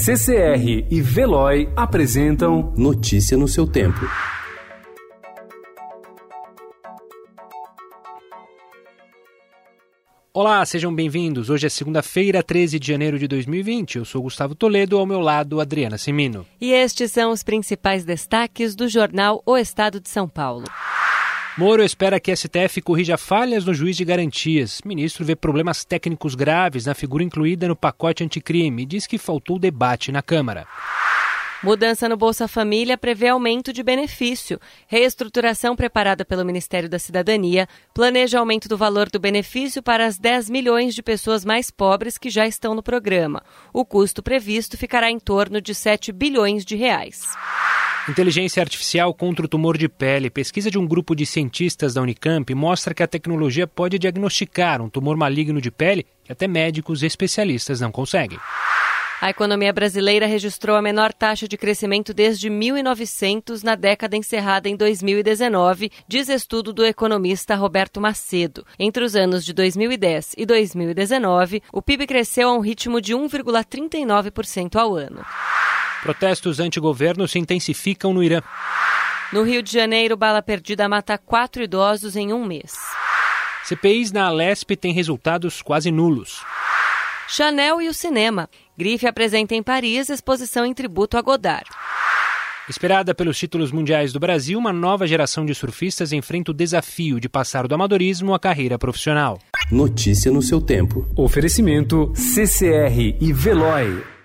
CCR e Veloy apresentam Notícia no seu tempo. Olá, sejam bem-vindos. Hoje é segunda-feira, 13 de janeiro de 2020. Eu sou Gustavo Toledo, ao meu lado, Adriana Simino. E estes são os principais destaques do jornal O Estado de São Paulo. Moro espera que STF corrija falhas no juiz de garantias. Ministro vê problemas técnicos graves na figura incluída no pacote anticrime e diz que faltou debate na Câmara. Mudança no Bolsa Família prevê aumento de benefício. Reestruturação preparada pelo Ministério da Cidadania planeja aumento do valor do benefício para as 10 milhões de pessoas mais pobres que já estão no programa. O custo previsto ficará em torno de 7 bilhões de reais. Inteligência artificial contra o tumor de pele. Pesquisa de um grupo de cientistas da Unicamp mostra que a tecnologia pode diagnosticar um tumor maligno de pele que até médicos especialistas não conseguem. A economia brasileira registrou a menor taxa de crescimento desde 1900, na década encerrada em 2019, diz estudo do economista Roberto Macedo. Entre os anos de 2010 e 2019, o PIB cresceu a um ritmo de 1,39% ao ano. Protestos anti-governo se intensificam no Irã. No Rio de Janeiro, bala perdida mata quatro idosos em um mês. CPIs na Alesp têm resultados quase nulos. Chanel e o cinema. Grife apresenta em Paris exposição em tributo a Godard. Esperada pelos títulos mundiais do Brasil, uma nova geração de surfistas enfrenta o desafio de passar do amadorismo à carreira profissional. Notícia no seu tempo. Oferecimento CCR e Veloy.